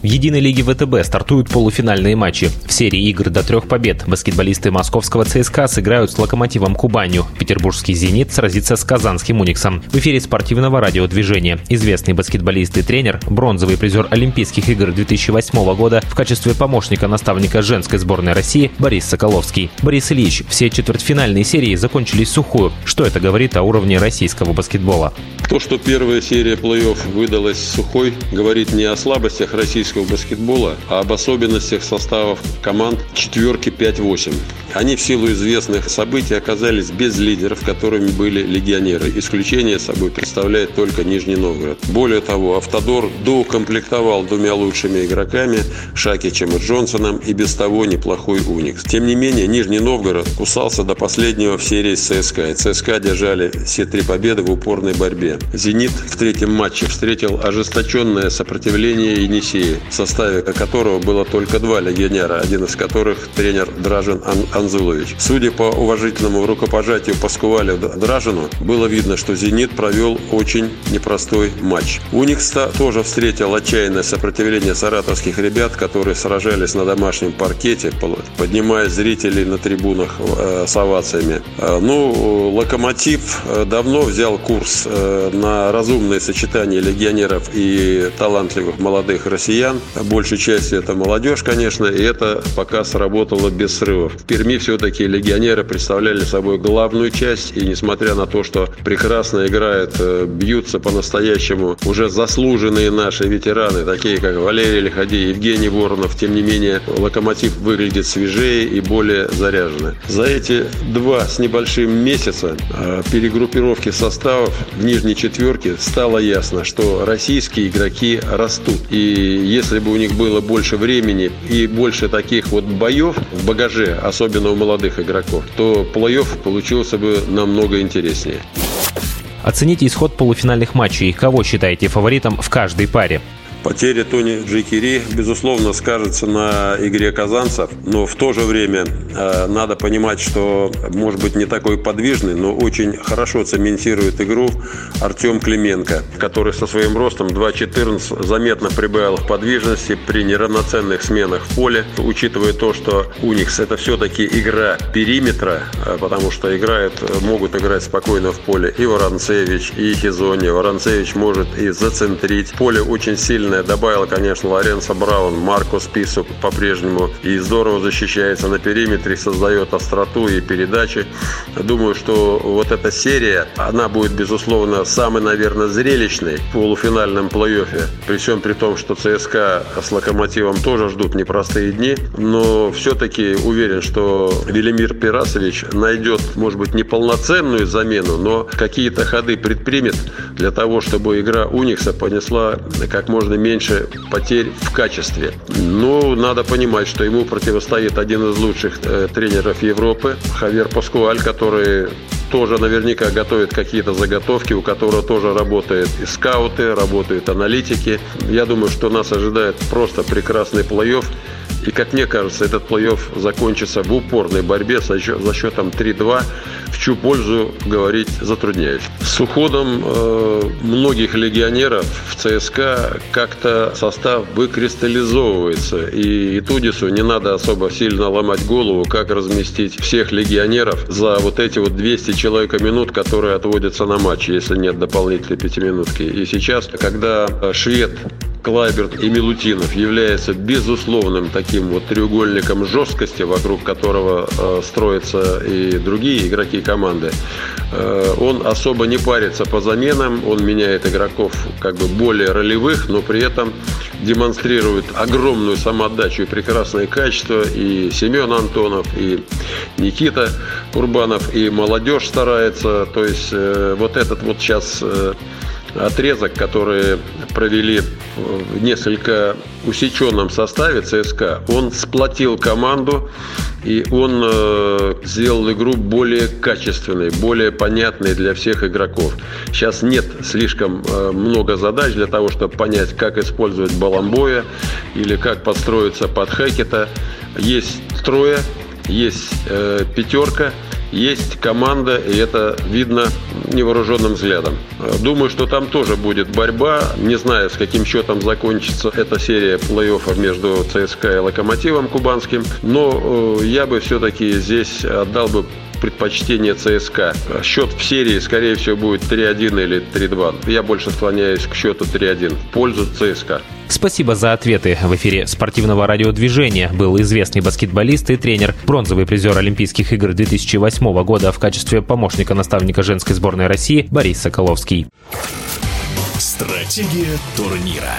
В единой лиге ВТБ стартуют полуфинальные матчи. В серии игр до трех побед баскетболисты московского ЦСКА сыграют с локомотивом Кубанью. Петербургский «Зенит» сразится с казанским «Униксом». В эфире спортивного радиодвижения. Известный баскетболист и тренер, бронзовый призер Олимпийских игр 2008 года в качестве помощника наставника женской сборной России Борис Соколовский. Борис Ильич, все четвертьфинальные серии закончились сухую. Что это говорит о уровне российского баскетбола? То, что первая серия плей-офф выдалась сухой, говорит не о слабостях российского баскетбола, а об особенностях составов команд четверки 5-8. Они в силу известных событий оказались без лидеров, которыми были легионеры. Исключение собой представляет только Нижний Новгород. Более того, Автодор доукомплектовал двумя лучшими игроками Шакичем и Джонсоном и без того неплохой Уникс. Тем не менее, Нижний Новгород кусался до последнего в серии с ЦСКА. И ЦСКА держали все три победы в упорной борьбе. «Зенит» в третьем матче встретил ожесточенное сопротивление Енисея, в составе которого было только два легионера, один из которых тренер Дражин Ан Анзулович. Судя по уважительному рукопожатию Паскувалю Дражину, было видно, что «Зенит» провел очень непростой матч. «Уникс» тоже встретил отчаянное сопротивление саратовских ребят, которые сражались на домашнем паркете, поднимая зрителей на трибунах э, с овациями. Э, ну, «Локомотив» э, давно взял курс на разумное сочетание легионеров и талантливых молодых россиян. Большей частью это молодежь, конечно, и это пока сработало без срывов. В Перми все-таки легионеры представляли собой главную часть, и несмотря на то, что прекрасно играют, э, бьются по-настоящему уже заслуженные наши ветераны, такие как Валерий Лиходей, Евгений Воронов, тем не менее, локомотив выглядит свежее и более заряженный. За эти два с небольшим месяца э, перегруппировки составов в нижней четверке стало ясно, что российские игроки растут. И если бы у них было больше времени и больше таких вот боев в багаже, особенно у молодых игроков, то плей-офф получился бы намного интереснее. Оцените исход полуфинальных матчей. Кого считаете фаворитом в каждой паре? Потеря Тони Джекири, безусловно, скажется на игре казанцев, но в то же время э, надо понимать, что, может быть, не такой подвижный, но очень хорошо цементирует игру Артем Клименко, который со своим ростом 2.14 заметно прибавил в подвижности при неравноценных сменах в поле, учитывая то, что Уникс это все-таки игра периметра, э, потому что играют, могут играть спокойно в поле и Воронцевич, и Хизони. Воронцевич может и зацентрить. Поле очень сильно сильная. Добавила, конечно, Лоренцо Браун, Марко Список по-прежнему. И здорово защищается на периметре, создает остроту и передачи. Думаю, что вот эта серия, она будет, безусловно, самой, наверное, зрелищной в полуфинальном плей-оффе. При всем при том, что ЦСКА с Локомотивом тоже ждут непростые дни. Но все-таки уверен, что Велимир Пирасович найдет, может быть, неполноценную замену, но какие-то ходы предпримет для того, чтобы игра Уникса понесла как можно меньше потерь в качестве. Но надо понимать, что ему противостоит один из лучших э, тренеров Европы, Хавер Паскуаль, который тоже наверняка готовит какие-то заготовки, у которого тоже работают и скауты, работают аналитики. Я думаю, что нас ожидает просто прекрасный плей-офф. И, как мне кажется, этот плей-офф закончится в упорной борьбе со счетом 3-2 в чью пользу говорить затрудняюсь. С уходом э, многих легионеров в ЦСКА как-то состав выкристаллизовывается. И Тудису не надо особо сильно ломать голову, как разместить всех легионеров за вот эти вот 200 человек минут, которые отводятся на матч, если нет дополнительной пятиминутки. И сейчас, когда швед Клайберт и Милутинов является безусловным таким вот треугольником жесткости, вокруг которого э, строятся и другие игроки команды. Э, он особо не парится по заменам, он меняет игроков как бы более ролевых, но при этом демонстрирует огромную самоотдачу и прекрасное качество. И Семен Антонов, и Никита Курбанов, и молодежь старается. То есть э, вот этот вот сейчас э, отрезок, который провели в несколько усеченном составе ЦСКА, он сплотил команду и он э, сделал игру более качественной, более понятной для всех игроков. Сейчас нет слишком э, много задач для того, чтобы понять, как использовать Баламбоя или как подстроиться под Хекета. Есть трое, есть э, пятерка, есть команда, и это видно невооруженным взглядом. Думаю, что там тоже будет борьба. Не знаю, с каким счетом закончится эта серия плей-оффа между ЦСКА и Локомотивом Кубанским, но э, я бы все-таки здесь отдал бы предпочтение ЦСКА. Счет в серии, скорее всего, будет 3-1 или 3-2. Я больше склоняюсь к счету 3-1 в пользу ЦСКА. Спасибо за ответы. В эфире спортивного радиодвижения был известный баскетболист и тренер, бронзовый призер Олимпийских игр 2008 года в качестве помощника наставника женской сборной России Борис Соколовский. Стратегия турнира.